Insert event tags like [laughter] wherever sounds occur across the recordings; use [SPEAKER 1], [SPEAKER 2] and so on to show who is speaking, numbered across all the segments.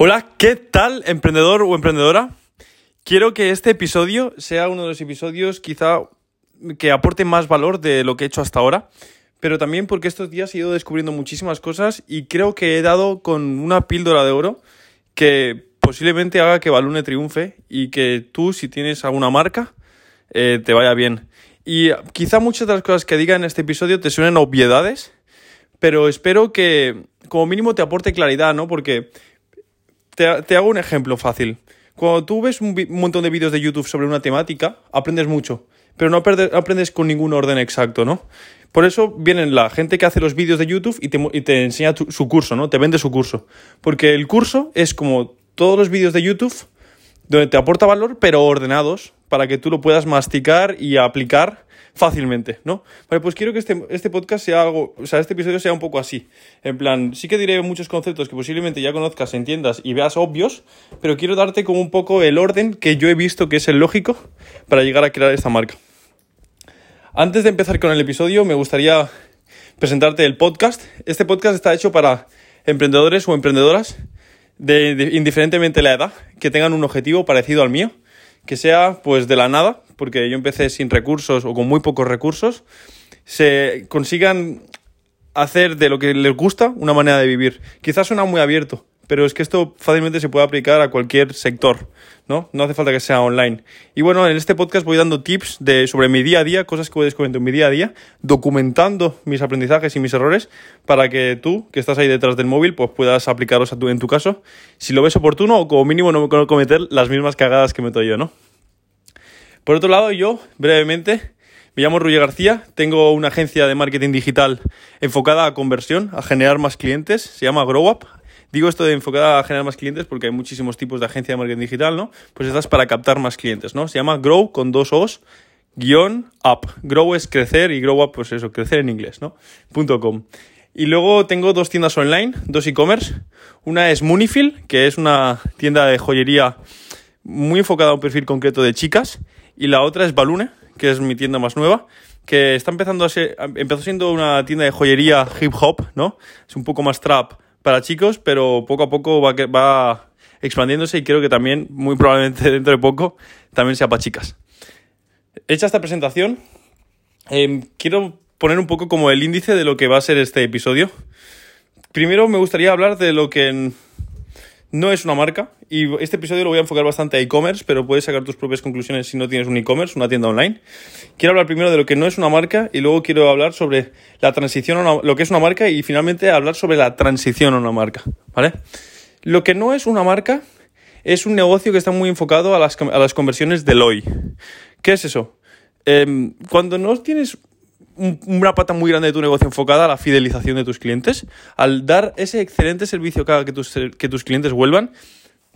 [SPEAKER 1] Hola, ¿qué tal, emprendedor o emprendedora? Quiero que este episodio sea uno de los episodios quizá que aporte más valor de lo que he hecho hasta ahora, pero también porque estos días he ido descubriendo muchísimas cosas y creo que he dado con una píldora de oro que posiblemente haga que Balune triunfe y que tú, si tienes alguna marca, eh, te vaya bien. Y quizá muchas de las cosas que diga en este episodio te suenen obviedades, pero espero que como mínimo te aporte claridad, ¿no? Porque te, hago un ejemplo fácil. Cuando tú ves un, montón de vídeos de YouTube sobre una temática, aprendes mucho, pero no aprendes con ningún orden exacto, ¿no? Por eso vienen la gente que hace los vídeos de YouTube y te, enseña su curso, ¿no? Te vende su curso. Porque el curso es como todos los vídeos de YouTube, donde te aporta valor, pero ordenados, para que tú lo puedas masticar y aplicar fácilmente, ¿no? Vale, pues quiero que este, este podcast sea algo, o sea, este episodio sea un poco así. En plan, sí que diré muchos conceptos que posiblemente ya conozcas, entiendas y veas obvios, pero quiero darte como un poco el orden que yo he visto que es el lógico para llegar a crear esta marca. Antes de empezar con el episodio, me gustaría presentarte el podcast. Este podcast está hecho para emprendedores o emprendedoras, de, indiferentemente la edad, que tengan un objetivo parecido al mío, que sea pues de la nada, porque yo empecé sin recursos o con muy pocos recursos, se consigan hacer de lo que les gusta una manera de vivir. Quizás suena muy abierto, pero es que esto fácilmente se puede aplicar a cualquier sector, ¿no? No hace falta que sea online. Y bueno, en este podcast voy dando tips de, sobre mi día a día, cosas que voy descubriendo en mi día a día, documentando mis aprendizajes y mis errores para que tú, que estás ahí detrás del móvil, pues puedas aplicarlos a tu, en tu caso, si lo ves oportuno o como mínimo no cometer las mismas cagadas que meto yo, ¿no? Por otro lado, yo, brevemente, me llamo Ruye García, tengo una agencia de marketing digital enfocada a conversión, a generar más clientes, se llama GrowUp. Digo esto de enfocada a generar más clientes porque hay muchísimos tipos de agencia de marketing digital, ¿no? Pues esta es para captar más clientes, ¿no? Se llama Grow con dos O's, guion up. Grow es crecer y Grow Up, pues eso, crecer en inglés, ¿no? Punto .com. Y luego tengo dos tiendas online, dos e-commerce. Una es Munifil, que es una tienda de joyería muy enfocada a un perfil concreto de chicas. Y la otra es Balune, que es mi tienda más nueva, que está empezando a ser, empezó siendo una tienda de joyería hip hop, ¿no? Es un poco más trap para chicos, pero poco a poco va, va expandiéndose y creo que también, muy probablemente [laughs] dentro de poco, también sea para chicas. Hecha esta presentación, em, quiero poner un poco como el índice de lo que va a ser este episodio. Primero me gustaría hablar de lo que no es una marca y este episodio lo voy a enfocar bastante a e-commerce, pero puedes sacar tus propias conclusiones si no tienes un e-commerce, una tienda online. Quiero hablar primero de lo que no es una marca y luego quiero hablar sobre la transición a lo que es una marca y finalmente hablar sobre la transición a una marca, ¿vale? Lo que no es una marca es un negocio que está muy enfocado a las, a las conversiones del hoy. ¿Qué es eso? Em, cuando no tienes una pata muy grande de tu negocio enfocada a la fidelización de tus clientes, al dar ese excelente servicio que haga que tus, que tus clientes vuelvan.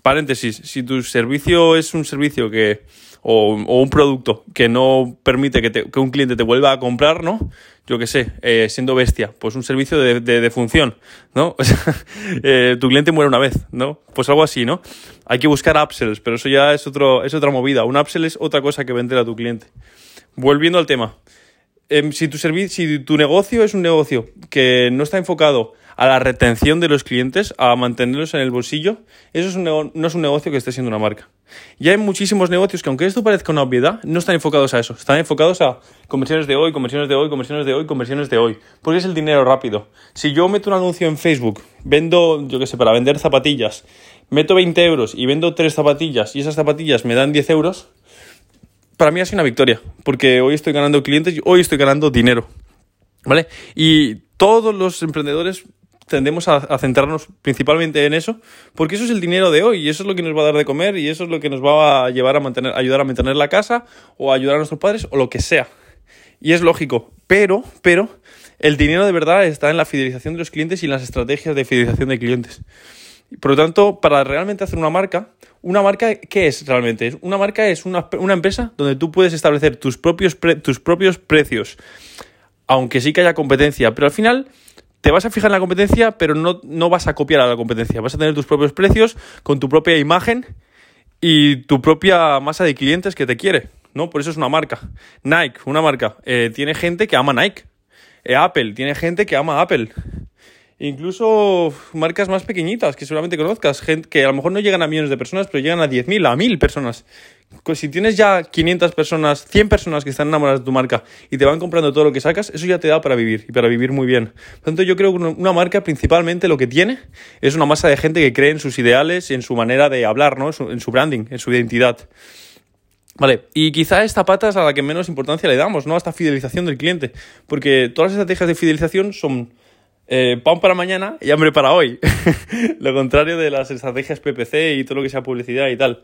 [SPEAKER 1] Paréntesis, si tu servicio es un servicio que o, un producto que no permite que, un cliente te vuelva a comprar, ¿no? Yo qué sé, eh, siendo bestia, pues un servicio de, de, función, ¿no? [laughs] eh, tu cliente muere una vez, ¿no? Pues algo así, ¿no? Hay que buscar upsells, pero eso ya es, otro, es otra movida. Un upsell es otra cosa que vender a tu cliente. Volviendo al tema. Em, si, tu negocio es un negocio que no está enfocado a la retención de los clientes, a mantenerlos en el bolsillo, eso no es un negocio que esté siendo una marca. Y hay muchísimos negocios que, aunque esto parezca una obviedad, no están enfocados a eso. Están enfocados a conversiones de hoy, conversiones de hoy, conversiones de hoy, conversiones de hoy. Porque es el dinero rápido. Si yo meto un anuncio en Facebook, vendo, yo qué sé, para vender zapatillas, meto 20 euros y vendo 3 zapatillas y esas zapatillas me dan 10 euros, para mí ha sido una victoria, porque hoy estoy ganando clientes y hoy estoy ganando dinero. ¿Vale? Y todos los emprendedores tendemos a, centrarnos principalmente en eso, porque eso es el dinero de hoy y eso es lo que nos va a dar de comer y eso es lo que nos va a llevar a mantener, ayudar a mantener la casa o ayudar a nuestros padres o lo que sea. Y es lógico, pero, pero, el dinero de verdad está en la fidelización de los clientes y en las estrategias de fidelización de clientes. Por lo tanto, para realmente hacer una marca, una marca, ¿qué es realmente? Una marca es una, empresa donde tú puedes establecer tus propios, tus propios precios, aunque sí que haya competencia, pero al final te vas a fijar en la competencia, pero no, no vas a copiar a la competencia. Vas a tener tus propios precios con tu propia imagen y tu propia masa de clientes que te quiere, ¿no? Por eso es una marca. Nike, una marca, eh, tiene gente que ama Nike. Eh, Apple, tiene gente que ama Apple. Incluso marcas más pequeñitas que seguramente conozcas, gente que a lo mejor no llegan a millones de personas, pero llegan a 10.000, a 1.000 personas. Si tienes ya 500 personas, 100 personas que están enamoradas de tu marca y te van comprando todo lo que sacas, eso ya te da para vivir y para vivir muy bien. Por tanto, yo creo que una marca principalmente lo que tiene es una masa de gente que cree en sus ideales y en su manera de hablar, ¿no? En su branding, en su identidad. Vale, y quizá esta pata es a la que menos importancia le damos, ¿no? A esta fidelización del cliente. Porque todas las estrategias de fidelización son eh, pan para mañana y hambre para hoy. [laughs] lo contrario de las estrategias PPC y todo lo que sea publicidad y tal.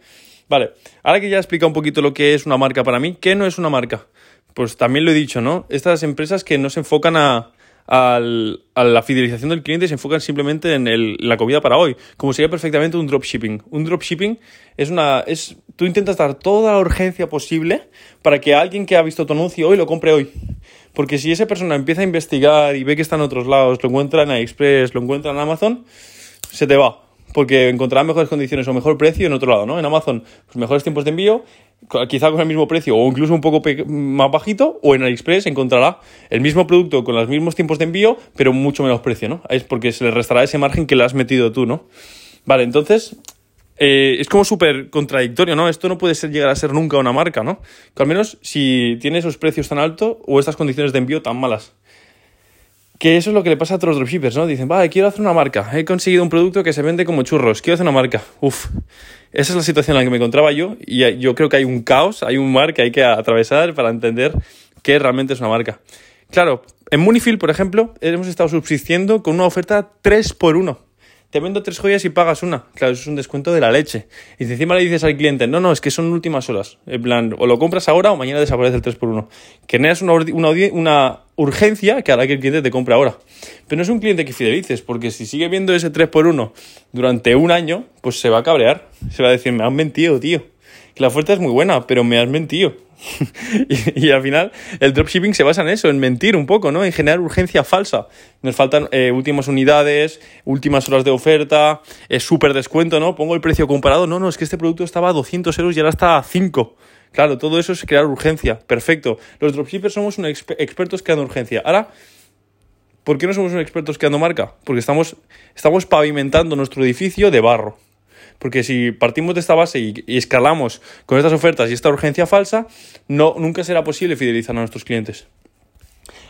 [SPEAKER 1] Vale, ahora que ya he explicado un poquito lo que es una marca para mí, ¿qué no es una marca? Pues también lo he dicho, ¿no? Estas empresas que no se enfocan a, a la fidelización del cliente se enfocan simplemente en el, la comida para hoy, como sería perfectamente un dropshipping. Un dropshipping es una... Es, tú intentas dar toda la urgencia posible para que alguien que ha visto tu anuncio hoy lo compre hoy. Porque si esa persona empieza a investigar y ve que está en otros lados, lo encuentra en AliExpress, lo encuentra en Amazon, se te va porque encontrará mejores condiciones o mejor precio en otro lado, ¿no? En Amazon, pues mejores tiempos de envío, quizá con el mismo precio o incluso un poco más bajito, o en AliExpress encontrará el mismo producto con los mismos tiempos de envío, pero mucho menos precio, ¿no? Es porque se le restará ese margen que le has metido tú, ¿no? Vale, entonces, eh, es como súper contradictorio, ¿no? Esto no puede ser, llegar a ser nunca una marca, ¿no? Que al menos si tiene esos precios tan altos o estas condiciones de envío tan malas. Que eso es lo que le pasa a otros dropshippers, ¿no? Dicen, vale, quiero hacer una marca. He conseguido un producto que se vende como churros. Quiero hacer una marca. Uf. Esa es la situación en la que me encontraba yo. Y yo creo que hay un caos, hay un mar que hay que atravesar para entender qué realmente es una marca. Claro, en Munifield, por ejemplo, hemos estado subsistiendo con una oferta 3 por 1 te vendo tres joyas y pagas una. Claro, eso es un descuento de la leche. Y encima le dices al cliente, no, no, es que son últimas horas. En plan, o lo compras ahora o mañana desaparece el 3x1. Generas una, una, una urgencia que hará que el cliente te compre ahora. Pero no es un cliente que fidelices, porque si sigue viendo ese 3x1 durante un año, pues se va a cabrear. Se va a decir, me han mentido, tío. Que la oferta es muy buena, pero me has mentido. [laughs] y, al final el dropshipping se basa en eso, en mentir un poco, ¿no? En generar urgencia falsa. Nos faltan eh, últimas unidades, últimas horas de oferta, es súper descuento, ¿no? Pongo el precio comparado, no, no, es que este producto estaba a 200 euros y ahora está a 5. Claro, todo eso es crear urgencia. Perfecto. Los dropshippers somos unos expertos creando urgencia. Ahora, ¿por qué no somos expertos creando marca? Porque estamos, estamos pavimentando nuestro edificio de barro. Porque si partimos de esta base y, escalamos con estas ofertas y esta urgencia falsa, no, nunca será posible fidelizar a nuestros clientes.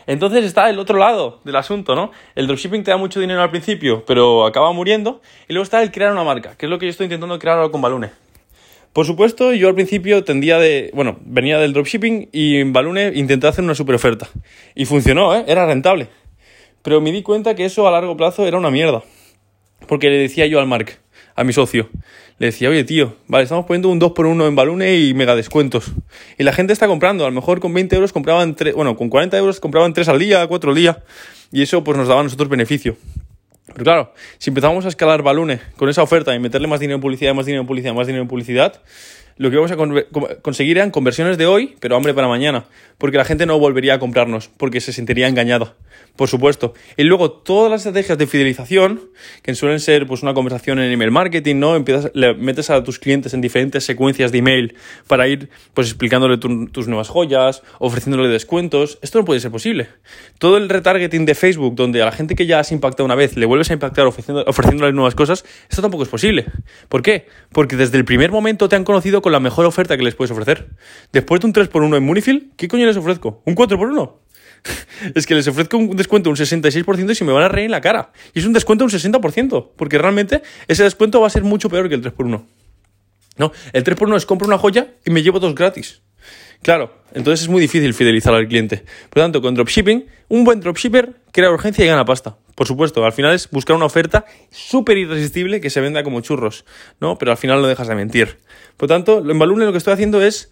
[SPEAKER 1] Entonces está el otro lado del asunto, ¿no? El dropshipping te da mucho dinero al principio, pero acaba muriendo. Y luego está el crear una marca, que es lo que yo estoy intentando crear ahora con Balune. Por supuesto, yo al principio tendía de. Bueno, venía del dropshipping y en Balune intenté hacer una super oferta. Y funcionó, ¿eh? Era rentable. Pero me di cuenta que eso a largo plazo era una mierda. Porque le decía yo al Mark, a mi socio. Le decía, oye, tío, vale, estamos poniendo un 2x1 en Balune y mega descuentos. Y la gente está comprando, a lo mejor con 20 euros compraban 3, bueno, con 40 euros compraban 3 al día, 4 al día. Y eso pues nos daba a nosotros beneficio. Pero claro, si empezamos a escalar Balune con esa oferta y meterle más dinero en publicidad, más dinero en publicidad, más dinero en publicidad, lo que vamos a conseguir eran conversiones de hoy, pero hambre para mañana, porque la gente no volvería a comprarnos, porque se sentiría engañada, por supuesto. Y luego todas las estrategias de fidelización, que suelen ser pues una conversación en email marketing, ¿no? Empiezas, le metes a tus clientes en diferentes secuencias de email para ir pues explicándole tus nuevas joyas, ofreciéndole descuentos. Esto no puede ser posible. Todo el retargeting de Facebook, donde a la gente que ya has impactado una vez le vuelves a impactar ofreciendo, ofreciéndole nuevas cosas, esto tampoco es posible. ¿Por qué? Porque desde el primer momento te han conocido con la mejor oferta que les puedes ofrecer. Después de un 3x1 en Munifield, ¿qué coño les ofrezco? ¿Un 4x1? [laughs] es que les ofrezco un descuento un 66% y se me van a reír en la cara. Y es un descuento un 60%, porque realmente ese descuento va a ser mucho peor que el 3x1. No, el 3x1 es compro una joya y me llevo dos gratis. Claro, entonces es muy difícil fidelizar al cliente. Por lo tanto, con dropshipping, un buen dropshipper crea urgencia y gana pasta. Por supuesto, al final es buscar una oferta súper irresistible que se venda como churros, ¿no? Pero al final no dejas de mentir. Por lo tanto, en Balloon lo que estoy haciendo es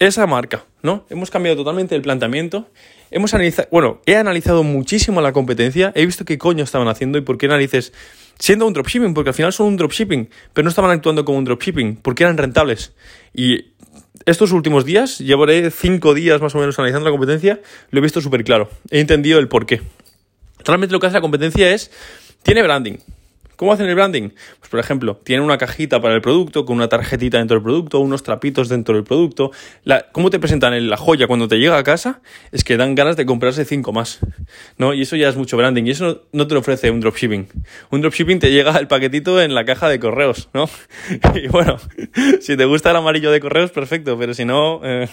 [SPEAKER 1] esa marca, ¿no? Hemos cambiado totalmente el planteamiento. Hemos analizado, bueno, he analizado muchísimo la competencia, he visto qué coño estaban haciendo y por qué narices, siendo un dropshipping, porque al final son un dropshipping, pero no estaban actuando como un dropshipping, porque eran rentables. Y estos últimos días, llevaré cinco días más o menos analizando la competencia, lo he visto súper claro. He entendido el por qué. Realmente lo que hace la competencia es, tiene branding, ¿Cómo hacen el branding? Pues por ejemplo, tienen una cajita para el producto, con una tarjetita dentro del producto, unos trapitos dentro del producto. La, ¿Cómo te presentan la joya cuando te llega a casa? Es que dan ganas de comprarse cinco más. ¿no? Y eso ya es mucho branding. Y eso no, te lo ofrece un dropshipping. Un dropshipping te llega el paquetito en la caja de correos, ¿no? [laughs] y bueno, si te gusta el amarillo de correos, perfecto, pero si no, eh,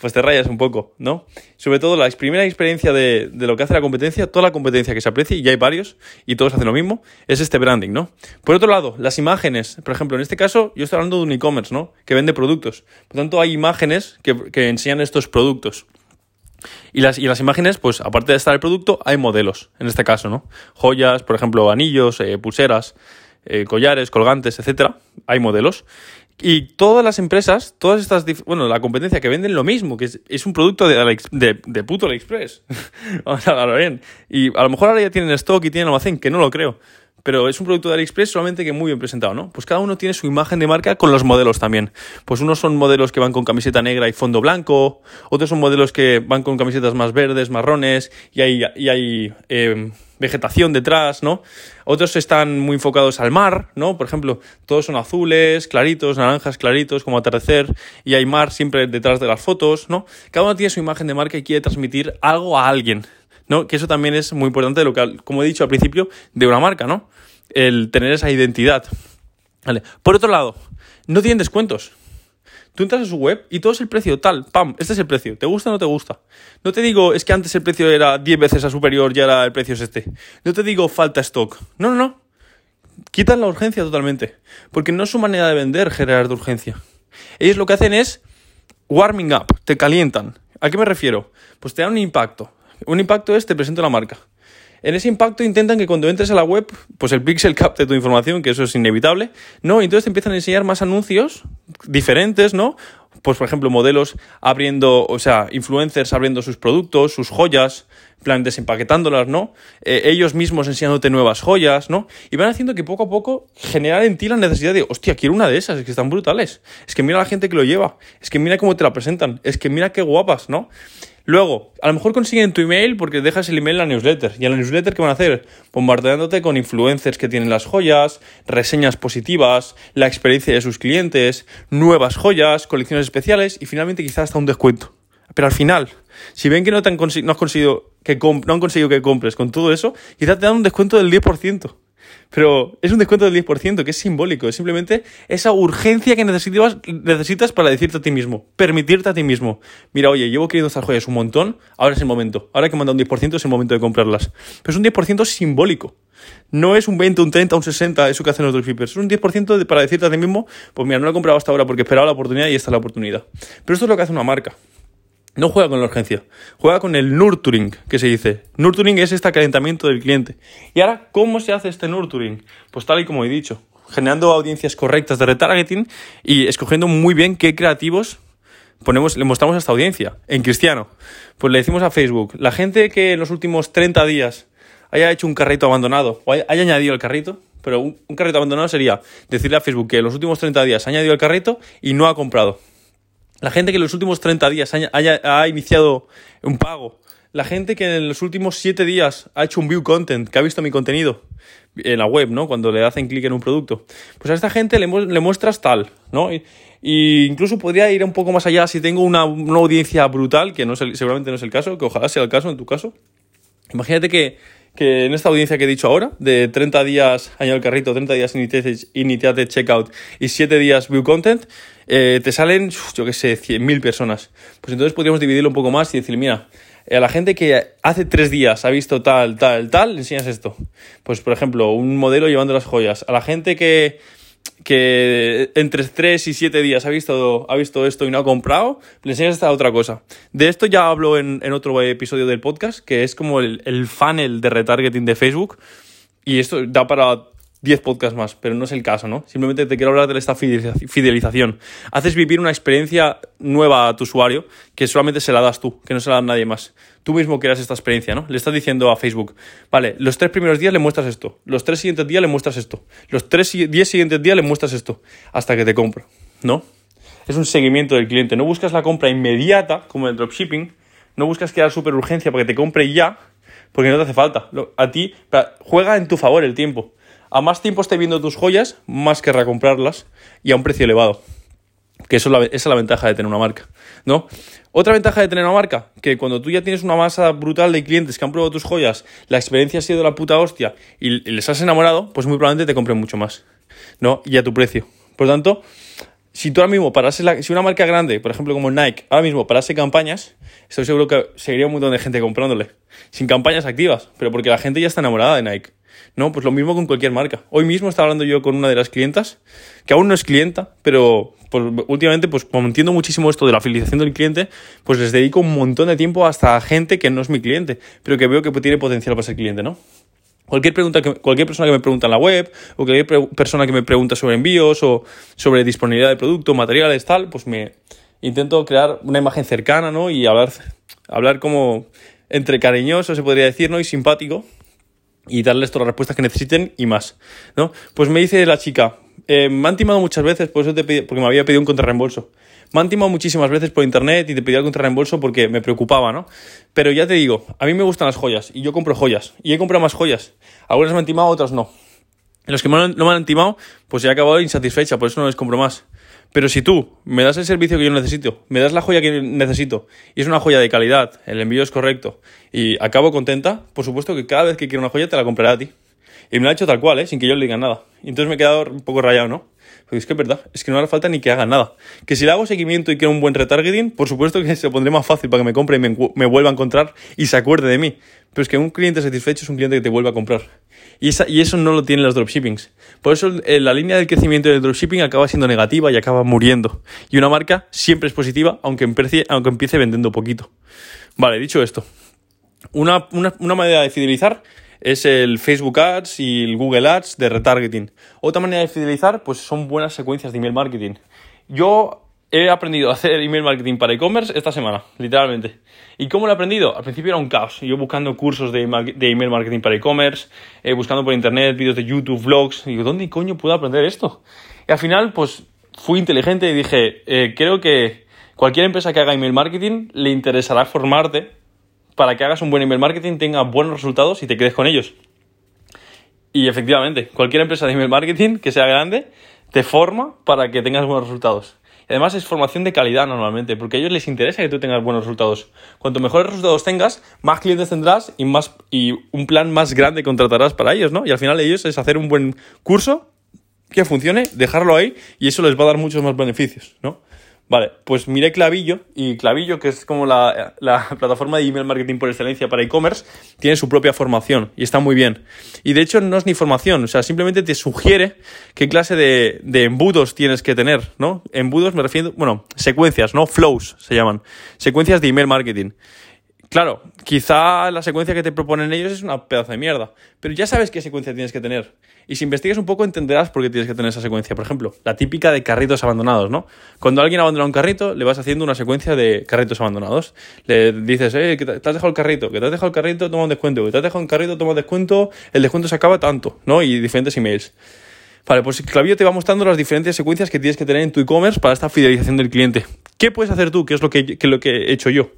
[SPEAKER 1] pues te rayas un poco, ¿no? Sobre todo la primera experiencia de, de lo que hace la competencia, toda la competencia que se aprecia, y ya hay varios, y todos hacen lo mismo, es este branding, ¿no? Por otro lado, las imágenes. Por ejemplo, en este caso, yo estoy hablando de un e-commerce, ¿no? Que vende productos. Por tanto, hay imágenes que, enseñan estos productos. Y las, y las imágenes, pues aparte de estar el producto, hay modelos, en este caso, ¿no? Joyas, por ejemplo, anillos, eh, pulseras, eh, collares, colgantes, etcétera. Hay modelos. Y todas las empresas, todas estas, bueno, la competencia que venden lo mismo, que es, un producto de, de, puto AliExpress. [laughs] Vamos a bien. Y a lo mejor ahora ya tienen stock y tienen almacén, que no lo creo pero es un producto de AliExpress solamente que muy bien presentado, ¿no? Pues cada uno tiene su imagen de marca con los modelos también. Pues unos son modelos que van con camiseta negra y fondo blanco, otros son modelos que van con camisetas más verdes, marrones, y hay, y hay eh, vegetación detrás, ¿no? Otros están muy enfocados al mar, ¿no? Por ejemplo, todos son azules, claritos, naranjas, claritos, como atardecer, y hay mar siempre detrás de las fotos, ¿no? Cada uno tiene su imagen de marca y quiere transmitir algo a alguien, ¿no? Que eso también es muy importante, lo que, como he dicho al principio, de una marca, ¿no? El tener esa identidad. Vale. Por otro lado, no tienen descuentos. Tú entras a su web y todo es el precio tal, pam, este es el precio, ¿te gusta o no te gusta? No te digo, es que antes el precio era 10 veces a superior y ahora el precio es este. No te digo, falta stock. No, no, no. Quitan la urgencia totalmente. Porque no es su manera de vender generar de urgencia. Ellos lo que hacen es warming up, te calientan. ¿A qué me refiero? Pues te dan un impacto. Un impacto es te presento la marca. En ese impacto intentan que cuando entres a la web, pues el pixel capte tu información, que eso es inevitable, ¿no? Entonces te empiezan a enseñar más anuncios diferentes, ¿no? Pues por ejemplo, modelos abriendo, o sea, influencers abriendo sus productos, sus joyas, plan desempaquetándolas, ¿no? Eh, ellos mismos enseñándote nuevas joyas, ¿no? Y van haciendo que poco a poco generar en ti la necesidad de, hostia, quiero una de esas, es que están brutales. Es que mira la gente que lo lleva, es que mira cómo te la presentan, es que mira qué guapas, ¿no? Luego, a lo mejor consiguen tu email porque dejas el email en la newsletter. ¿Y en la newsletter qué van a hacer? Bombardeándote con influencers que tienen las joyas, reseñas positivas, la experiencia de sus clientes, nuevas joyas, colecciones especiales y finalmente quizás hasta un descuento. Pero al final, si ven que no, te han, no, has conseguido que no han conseguido que compres con todo eso, quizás te dan un descuento del 10%. Pero es un descuento del 10%, que es simbólico. Es simplemente esa urgencia que necesitas, necesitas para decirte a ti mismo, permitirte a ti mismo. Mira, oye, llevo queriendo estas joyas un montón, ahora es el momento. Ahora que me han un 10% es el momento de comprarlas. Pero es un 10% simbólico. No es un 20, un 30, un 60, eso que hacen los dropshippers. Es un 10% para decirte a ti mismo, pues mira, no lo he comprado hasta ahora porque esperaba la oportunidad y esta es la oportunidad. Pero esto es lo que hace una marca. No juega con la urgencia, juega con el nurturing, que se dice. Nurturing es este calentamiento del cliente. Y ahora, ¿cómo se hace este nurturing? Pues tal y como he dicho, generando audiencias correctas de retargeting y escogiendo muy bien qué creativos ponemos, le mostramos a esta audiencia. En cristiano, pues le decimos a Facebook, la gente que en los últimos 30 días haya hecho un carrito abandonado o haya, añadido el carrito, pero un, un carrito abandonado sería decirle a Facebook que en los últimos 30 días ha añadido el carrito y no ha comprado. La gente que en los últimos 30 días haya, ha iniciado un pago. La gente que en los últimos 7 días ha hecho un view content, que ha visto mi contenido en la web, ¿no? Cuando le hacen clic en un producto. Pues a esta gente le, muestras tal, ¿no? Y, incluso podría ir un poco más allá si tengo una, audiencia brutal, que no seguramente no es el caso, que ojalá sea el caso en tu caso. Imagínate que, que en esta audiencia que he dicho ahora, de 30 días año el carrito, 30 días iniciate checkout y 7 días view content, eh, te salen, yo qué sé, 100.000 personas. Pues entonces podríamos dividirlo un poco más y decir, mira, a la gente que hace tres días ha visto tal, tal, tal, le enseñas esto. Pues, por ejemplo, un modelo llevando las joyas. A la gente que, que entre tres y siete días ha visto, ha visto esto y no ha comprado, le enseñas esta otra cosa. De esto ya hablo en, en otro episodio del podcast, que es como el, el funnel de retargeting de Facebook. Y esto da para 10 podcasts más, pero no es el caso, ¿no? Simplemente te quiero hablar de esta fidelización. Haces vivir una experiencia nueva a tu usuario que solamente se la das tú, que no se la da nadie más. Tú mismo creas esta experiencia, ¿no? Le estás diciendo a Facebook, vale, los tres primeros días le muestras esto, los tres siguientes días le muestras esto, los tres, diez siguientes días le muestras esto, hasta que te compro, ¿no? Es un seguimiento del cliente. No buscas la compra inmediata, como el dropshipping, no buscas crear super urgencia para que te compre ya, porque no te hace falta. A ti, juega en tu favor el tiempo a más tiempo esté viendo tus joyas, más querrá comprarlas y a un precio elevado. Que eso es la, esa es la ventaja de tener una marca, ¿no? Otra ventaja de tener una marca, que cuando tú ya tienes una masa brutal de clientes que han probado tus joyas, la experiencia ha sido la puta hostia y les has enamorado, pues muy probablemente te compren mucho más, ¿no? Y a tu precio. Por lo tanto, si tú ahora mismo parase la, si una marca grande, por ejemplo como Nike, ahora mismo parase campañas, estoy seguro que seguiría un montón de gente comprándole. Sin campañas activas, pero porque la gente ya está enamorada de Nike. No, pues lo mismo con cualquier marca. Hoy mismo estaba hablando yo con una de las clientas, que aún no es clienta, pero pues, últimamente, pues como entiendo muchísimo esto de la fidelización del cliente, pues les dedico un montón de tiempo hasta a gente que no es mi cliente, pero que veo que tiene potencial para ser cliente, ¿no? Cualquier, pregunta que, cualquier persona que me pregunta en la web, o cualquier persona que me pregunta sobre envíos, o sobre disponibilidad de producto, materiales, tal, pues me intento crear una imagen cercana, ¿no? Y hablar, hablar como entre cariñoso, se podría decir, ¿no? Y simpático, y darles todas las respuestas que necesiten y más, ¿no? Pues me dice la chica, eh, me han timado muchas veces, por eso te porque me había pedido un contrarreembolso. Me han timado muchísimas veces por internet y te pedí el contrarreembolso porque me preocupaba, ¿no? Pero ya te digo, a mí me gustan las joyas y yo compro joyas y he comprado más joyas. Algunas me han timado, otras no. Los que no me han timado, pues he acabado insatisfecha, por eso no les compro más. Pero si tú me das el servicio que yo necesito, me das la joya que necesito, y es una joya de calidad, el envío es correcto, y acabo contenta, por supuesto que cada vez que quiero una joya te la compraré a ti. Y me la ha hecho tal cual, ¿eh? sin que yo le diga nada. Y entonces me he quedado un poco rayado, ¿no? Porque es que es verdad, es que no hace falta ni que haga nada. Que si le hago seguimiento y quiero un buen retargeting, por supuesto que [laughs] se pondré más fácil para que me compre y me, me vuelva a encontrar y se acuerde de mí. Pero es que un cliente satisfecho es un cliente que te vuelve a comprar. Y, eso no lo tienen los dropshippings. Por eso eh, la línea del crecimiento del dropshipping acaba siendo negativa y acaba muriendo. Y una marca siempre es positiva, aunque empiece, aunque empiece vendiendo poquito. Vale, dicho esto. Una, una, una manera de fidelizar es el Facebook Ads y el Google Ads de retargeting. Otra manera de fidelizar, pues son buenas secuencias de email marketing. Yo he aprendido a hacer email marketing para e-commerce esta semana, literalmente. ¿Y cómo lo he aprendido? Al principio era un caos. Yo buscando cursos de, email marketing para e-commerce, eh, buscando por internet, vídeos de YouTube, vlogs. Y digo, ¿dónde coño puedo aprender esto? Y al final, pues fui inteligente y dije, eh, creo que cualquier empresa que haga email marketing le interesará formarte para que hagas un buen email marketing, tenga buenos resultados y te quedes con ellos. Y efectivamente, cualquier empresa de email marketing que sea grande te forma para que tengas buenos resultados además es formación de calidad normalmente, porque a ellos les interesa que tú tengas buenos resultados. Cuanto mejores resultados tengas, más clientes tendrás y, más, y un plan más grande contratarás para ellos, ¿no? Y al final ellos es hacer un buen curso que funcione, dejarlo ahí y eso les va a dar muchos más beneficios, ¿no? Vale, pues miré Clavillo y Clavillo, que es como la, [laughs] plataforma de email marketing por excelencia para e-commerce, tiene su propia formación y está muy bien. Y de hecho no es ni formación, o sea, simplemente te sugiere qué clase de, de embudos tienes que tener, ¿no? Embudos me refiero, bueno, secuencias, ¿no? Flows se llaman, secuencias de email marketing. Claro, quizá la secuencia que te proponen ellos es una pedazo de mierda, pero ya sabes qué secuencia tienes que tener. Y si investigas un poco entenderás por qué tienes que tener esa secuencia. Por ejemplo, la típica de carritos abandonados, ¿no? Cuando alguien abandona un carrito, le vas haciendo una secuencia de carritos abandonados. Le dices, eh, que te has dejado el carrito, que te has dejado el carrito, toma un descuento, que te has dejado un carrito, toma un descuento, el descuento se acaba tanto, ¿no? Y diferentes emails. Vale, pues Clavillo te va mostrando las diferentes secuencias que tienes que tener en tu e-commerce para esta fidelización del cliente. ¿Qué puedes hacer tú? ¿Qué es lo que, lo que he hecho yo?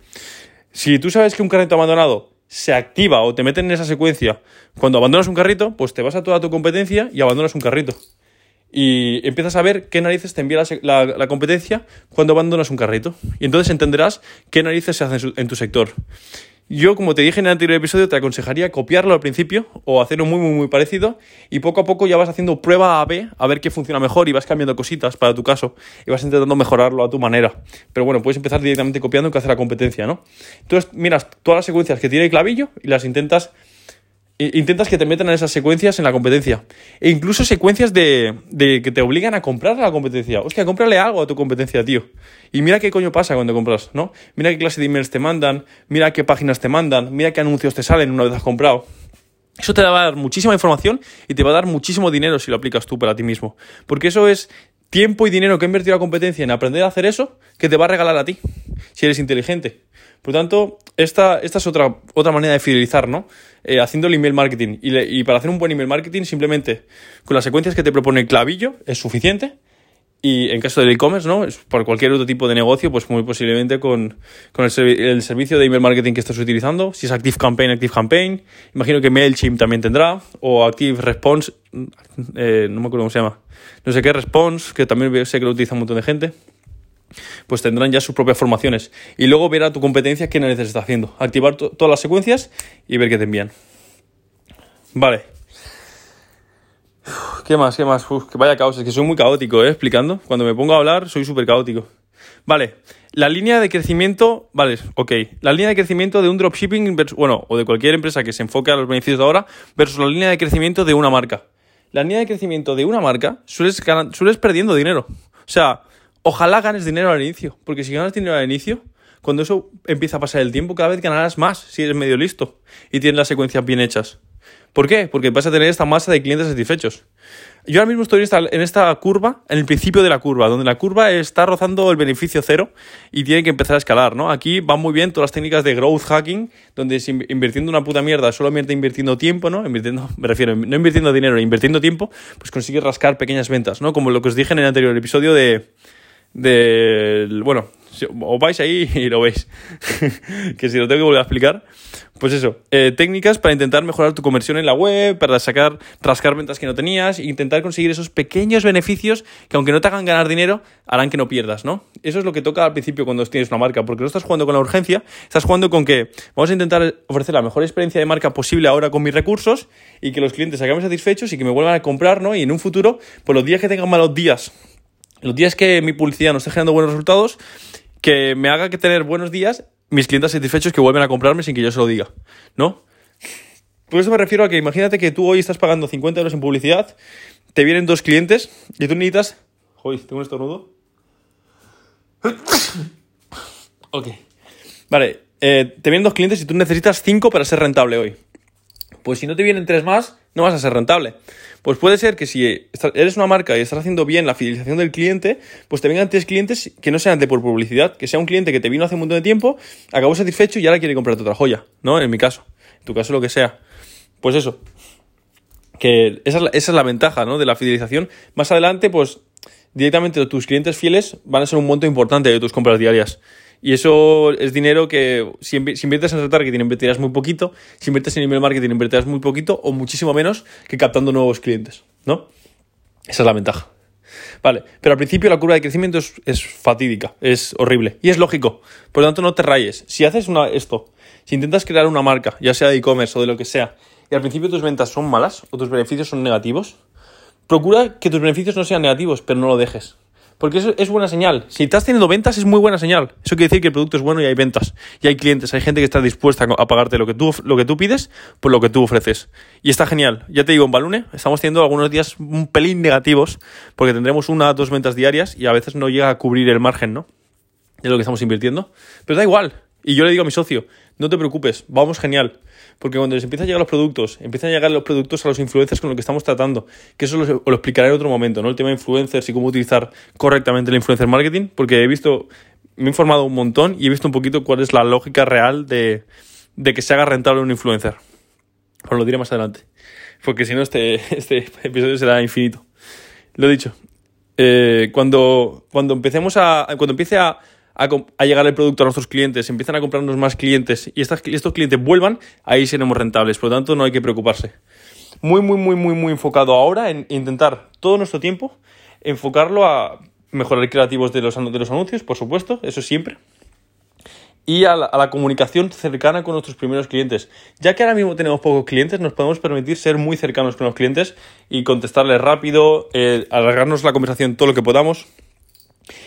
[SPEAKER 1] Si tú sabes que un carrito abandonado se activa o te meten en esa secuencia cuando abandonas un carrito, pues te vas a toda tu competencia y abandonas un carrito. Y empiezas a ver qué narices te envía la, competencia cuando abandonas un carrito. Y entonces entenderás qué narices se hacen en, tu sector. Yo, como te dije en el anterior episodio, te aconsejaría copiarlo al principio o hacerlo muy, muy, muy parecido y poco a poco ya vas haciendo prueba A, B, a ver qué funciona mejor y vas cambiando cositas para tu caso y vas intentando mejorarlo a tu manera. Pero bueno, puedes empezar directamente copiando que hace la competencia, ¿no? Entonces, miras todas las secuencias que tiene el clavillo y las intentas intentas que te metan en esas secuencias en la competencia. E incluso secuencias de, de, que te obligan a comprar a la competencia. Hostia, cómprale algo a tu competencia, tío. Y mira qué coño pasa cuando compras, ¿no? Mira qué clase de emails te mandan, mira qué páginas te mandan, mira qué anuncios te salen una vez has comprado. Eso te va a dar muchísima información y te va a dar muchísimo dinero si lo aplicas tú para ti mismo. Porque eso es tiempo y dinero que ha invertido la competencia en aprender a hacer eso que te va a regalar a ti, si eres inteligente. Por lo tanto, esta, esta es otra, otra manera de fidelizar, ¿no? Eh, haciendo el email marketing. Y, para hacer un buen email marketing, simplemente con las secuencias que te propone el clavillo es suficiente. Y en caso del e-commerce, ¿no? Por cualquier otro tipo de negocio, pues muy posiblemente con, con el, el, servicio de email marketing que estás utilizando. Si es Active Campaign, Active Campaign. Imagino que MailChimp también tendrá. O Active Response, eh, no me acuerdo cómo se llama. No sé qué, Response, que también sé que lo utiliza un montón de gente. Pues tendrán ya sus propias formaciones. Y luego ver a tu competencia qué narices está haciendo. Activar todas las secuencias y ver qué te envían. Vale. ¿Qué más? ¿Qué más? Que vaya caos. Es que soy muy caótico, ¿eh? Explicando. Cuando me pongo a hablar, soy súper caótico. Vale. La línea de crecimiento, vale, ok. La línea de crecimiento de un dropshipping, bueno, o de cualquier empresa que se enfoque a los beneficios de ahora, versus la línea de crecimiento de una marca. La línea de crecimiento de una marca, sueles, sueles perdiendo dinero. O sea, ojalá ganes dinero al inicio, porque si ganas dinero al inicio, cuando eso empieza a pasar el tiempo, cada vez ganarás más si eres medio listo y tienes las secuencias bien hechas. ¿Por qué? Porque vas a tener esta masa de clientes satisfechos. Yo ahora mismo estoy en esta, en esta, curva, en el principio de la curva, donde la curva está rozando el beneficio cero y tiene que empezar a escalar, ¿no? Aquí van muy bien todas las técnicas de growth hacking, donde invirtiendo una puta mierda, solamente invirtiendo tiempo, ¿no? Invirtiendo, [laughs] me refiero, no invirtiendo dinero, invirtiendo tiempo, pues consigues rascar pequeñas ventas, ¿no? Como lo que os dije en el anterior episodio de, de bueno, os vais ahí [laughs] y lo veis. [laughs] que si lo tengo que volver a explicar. Pues eso, eh, técnicas para intentar mejorar tu conversión en la web, para sacar, rascar ventas que no tenías e intentar conseguir esos pequeños beneficios que aunque no te hagan ganar dinero, harán que no pierdas, ¿no? Eso es lo que toca al principio cuando tienes una marca, porque no estás jugando con la urgencia, estás jugando con que vamos a intentar ofrecer la mejor experiencia de marca posible ahora con mis recursos y que los clientes se acaben satisfechos y que me vuelvan a comprar, ¿no? Y en un futuro, por los días que tengan malos días, los días que mi publicidad no esté generando buenos resultados, que me haga que tener buenos días, mis clientes satisfechos que vuelven a comprarme sin que yo se lo diga, ¿no? Por eso me refiero a que imagínate que tú hoy estás pagando 50 euros en publicidad, te vienen dos clientes y tú necesitas... Joder, tengo un estornudo. [coughs] ok. Vale, eh, te vienen dos clientes y tú necesitas cinco para ser rentable hoy. Pues si no te vienen tres más, no vas a ser rentable. Pues puede ser que si eres una marca y estás haciendo bien la fidelización del cliente, pues te vengan tres clientes que no sean de por publicidad, que sea un cliente que te vino hace un montón de tiempo, acabó satisfecho y ahora quiere comprarte otra joya, ¿no? En mi caso, en tu caso lo que sea. Pues eso. Que esa es la, ventaja, ¿no? De la fidelización. Más adelante, pues directamente tus clientes fieles van a ser un monto importante de tus compras diarias. Y eso es dinero que si, inviertes en retargeting invertirás muy poquito, si inviertes en email marketing invertirás muy poquito o muchísimo menos que captando nuevos clientes, ¿no? Esa es la ventaja. Vale, pero al principio la curva de crecimiento es, fatídica, es horrible y es lógico. Por lo tanto, no te rayes. Si haces una, esto, si intentas crear una marca, ya sea de e-commerce o de lo que sea, y al principio tus ventas son malas o tus beneficios son negativos, procura que tus beneficios no sean negativos, pero no lo dejes. Porque eso es buena señal. Si estás teniendo ventas, es muy buena señal. Eso quiere decir que el producto es bueno y hay ventas. Y hay clientes, hay gente que está dispuesta a pagarte lo que tú, lo que tú pides por lo que tú ofreces. Y está genial. Ya te digo, en Balune estamos teniendo algunos días un pelín negativos porque tendremos una o dos ventas diarias y a veces no llega a cubrir el margen, ¿no? De lo que estamos invirtiendo. Pero da igual. Y yo le digo a mi socio, no te preocupes, vamos genial. Porque cuando les empiezan a llegar los productos, empiezan a llegar los productos a los influencers con los que estamos tratando, que eso lo, lo explicaré en otro momento, ¿no? El tema de influencers y cómo utilizar correctamente el influencer marketing, porque he visto, me he informado un montón y he visto un poquito cuál es la lógica real de, de que se haga rentable un influencer. Os lo diré más adelante, porque si no este, [laughs] este episodio será infinito. Lo dicho. Eh, cuando, cuando empecemos a. Cuando empiece a a, llegar el producto a nuestros clientes, empiezan a comprarnos más clientes y estos clientes vuelvan, ahí seremos rentables. Por lo tanto, no hay que preocuparse. Muy, muy, muy, muy, muy enfocado ahora en intentar todo nuestro tiempo enfocarlo a mejorar creativos de los, de los anuncios, por supuesto, eso siempre. Y a la, comunicación cercana con nuestros primeros clientes. Ya que ahora mismo tenemos pocos clientes, nos podemos permitir ser muy cercanos con los clientes y contestarles rápido, eh, alargarnos la conversación todo lo que podamos.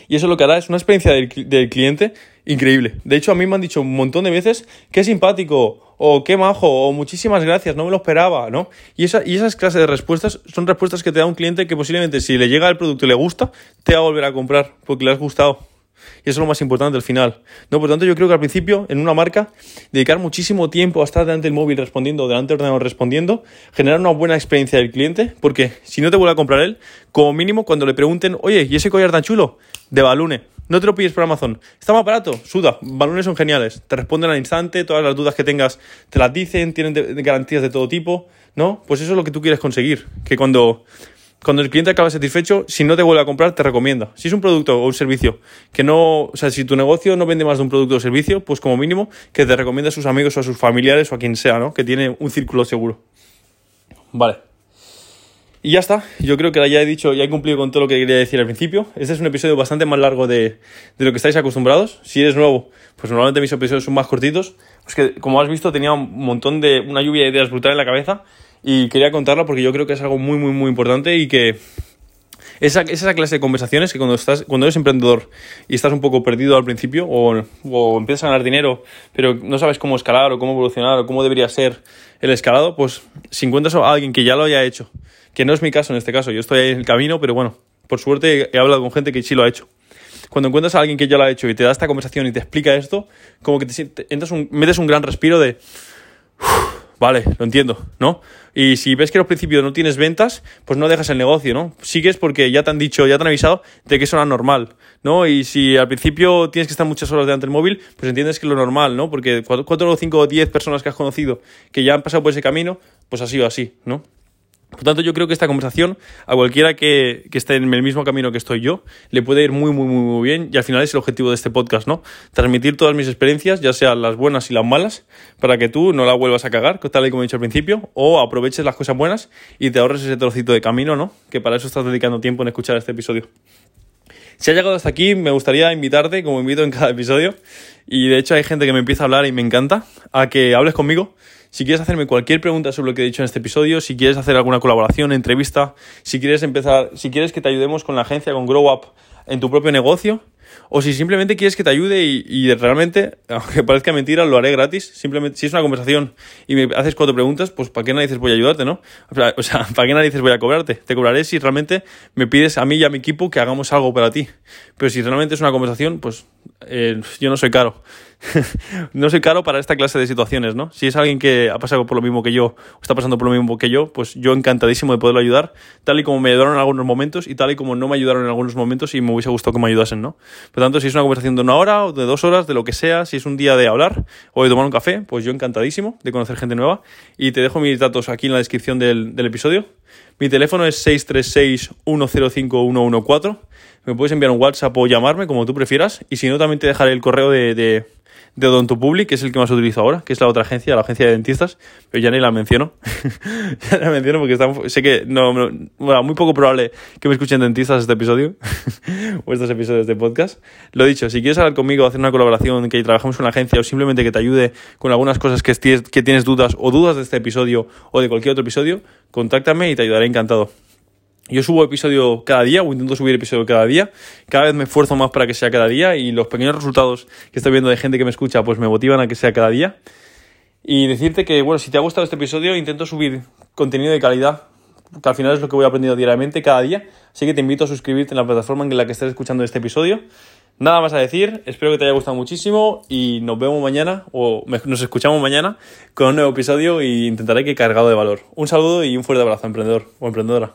[SPEAKER 1] Y eso lo que hará es una experiencia del, cliente increíble. De hecho, a mí me han dicho un montón de veces qué simpático, o qué majo, o muchísimas gracias, no me lo esperaba, ¿no? Y, esa, y esas clases de respuestas son respuestas que te da un cliente que posiblemente si le llega el producto y le gusta, te va a volver a comprar porque le has gustado. Y eso es lo más importante al final. ¿no? Por tanto, yo creo que al principio, en una marca, dedicar muchísimo tiempo a estar delante del móvil respondiendo, delante del ordenador respondiendo, generar una buena experiencia del cliente, porque si no te vuelve a comprar él, como mínimo cuando le pregunten, oye, ¿y ese collar tan chulo? De Balune. No te lo pides por Amazon. Está más barato, suda. Balones son geniales. Te responden al instante, todas las dudas que tengas te las dicen, tienen garantías de todo tipo, ¿no? Pues eso es lo que tú quieres conseguir. Que cuando cuando el cliente acaba satisfecho, si no te vuelve a comprar, te recomienda. Si es un producto o un servicio que no, o sea, si tu negocio no vende más de un producto o servicio, pues como mínimo que te recomiende a sus amigos o a sus familiares o a quien sea, ¿no? Que tiene un círculo seguro. Vale. Y ya está, yo creo que ya he dicho, ya he cumplido con todo lo que quería decir al principio. Este es un episodio bastante más largo de, de lo que estáis acostumbrados. Si eres nuevo, pues normalmente mis episodios son más cortitos. Pues que, como has visto, tenía un montón de, una lluvia de ideas brutal en la cabeza y quería contarla porque yo creo que es algo muy, muy, muy importante y que esa, esa clase de conversaciones que cuando, estás, cuando eres emprendedor y estás un poco perdido al principio o, o empiezas a ganar dinero pero no sabes cómo escalar o cómo evolucionar o cómo debería ser el escalado, pues si encuentras a alguien que ya lo haya hecho, que no es mi caso en este caso, yo estoy en el camino, pero bueno, por suerte he hablado con gente que sí lo ha hecho. Cuando encuentras a alguien que ya lo ha hecho y te da esta conversación y te explica esto, como que te, entras un, metes un gran respiro de vale, lo entiendo, ¿no? Y si ves que al principio no tienes ventas, pues no dejas el negocio, ¿no? Sigues porque ya te han dicho, ya te han avisado de que eso era normal, ¿no? Y si al principio tienes que estar muchas horas delante del móvil, pues entiendes que es lo normal, ¿no? Porque cuatro, o cinco o diez personas que has conocido que ya han pasado por ese camino, pues ha sido así, ¿no? Por tanto, yo creo que esta conversación a cualquiera que, que, esté en el mismo camino que estoy yo le puede ir muy, muy, muy, muy bien y al final es el objetivo de este podcast, ¿no? Transmitir todas mis experiencias, ya sean las buenas y las malas, para que tú no la vuelvas a cagar, tal y como he dicho al principio, o aproveches las cosas buenas y te ahorres ese trocito de camino, ¿no? Que para eso estás dedicando tiempo en escuchar este episodio. Si has llegado hasta aquí, me gustaría invitarte, como invito en cada episodio, y de hecho hay gente que me empieza a hablar y me encanta, a que hables conmigo si quieres hacerme cualquier pregunta sobre lo que he dicho en este episodio, si quieres hacer alguna colaboración, entrevista, si quieres empezar, si quieres que te ayudemos con la agencia, con Grow Up en tu propio negocio, o si simplemente quieres que te ayude y, realmente, [laughs] aunque parezca mentira, lo haré gratis. Simplemente, si es una conversación y me haces cuatro preguntas, pues ¿para qué narices voy a ayudarte, no? O sea, [laughs] ¿para qué narices voy a cobrarte? Te cobraré si realmente me pides a mí y a mi equipo que hagamos algo para ti. Pero si realmente es una conversación, pues eh, yo no soy caro. [laughs] no soy caro para esta clase de situaciones, ¿no? Si es alguien que ha pasado por lo mismo que yo, o está pasando por lo mismo que yo, pues yo encantadísimo de poderlo ayudar, tal y como me ayudaron en algunos momentos y tal y como no me ayudaron en algunos momentos y me hubiese gustado que me ayudasen, ¿no? Por tanto, si es una conversación de una hora o de dos horas, de lo que sea, si es un día de hablar o de tomar un café, pues yo encantadísimo de conocer gente nueva y te dejo mis datos aquí en la descripción del, del episodio. Mi teléfono es 636-105-114. Me puedes enviar un WhatsApp o llamarme, como tú prefieras. Y si no, también te dejaré el correo de, de, de Odontopublic, que es el que más utilizo ahora, que es la otra agencia, la agencia de dentistas, pero ya ni la menciono. [laughs] ya la menciono porque sé que no, bueno, muy poco probable que me escuchen dentistas este episodio [laughs] o estos episodios de podcast. Lo dicho, si quieres hablar conmigo, hacer una colaboración, que trabajamos con una agencia o simplemente que te ayude con algunas cosas que, que tienes dudas o dudas de este episodio o de cualquier otro episodio, contáctame y te ayudaré encantado. Yo subo episodio cada día o intento subir episodio cada día. Cada vez me esfuerzo más para que sea cada día y los pequeños resultados que estoy viendo de gente que me escucha pues me motivan a que sea cada día. Y decirte que, bueno, si te ha gustado este episodio, intento subir contenido de calidad, que al final es lo que voy aprendiendo diariamente cada día. Así que te invito a suscribirte en la plataforma en la que estés escuchando este episodio. Nada más a decir, espero que te haya gustado muchísimo y nos vemos mañana o nos escuchamos mañana con un nuevo episodio y intentaré que cargado de valor. Un saludo y un fuerte abrazo, emprendedor o emprendedora.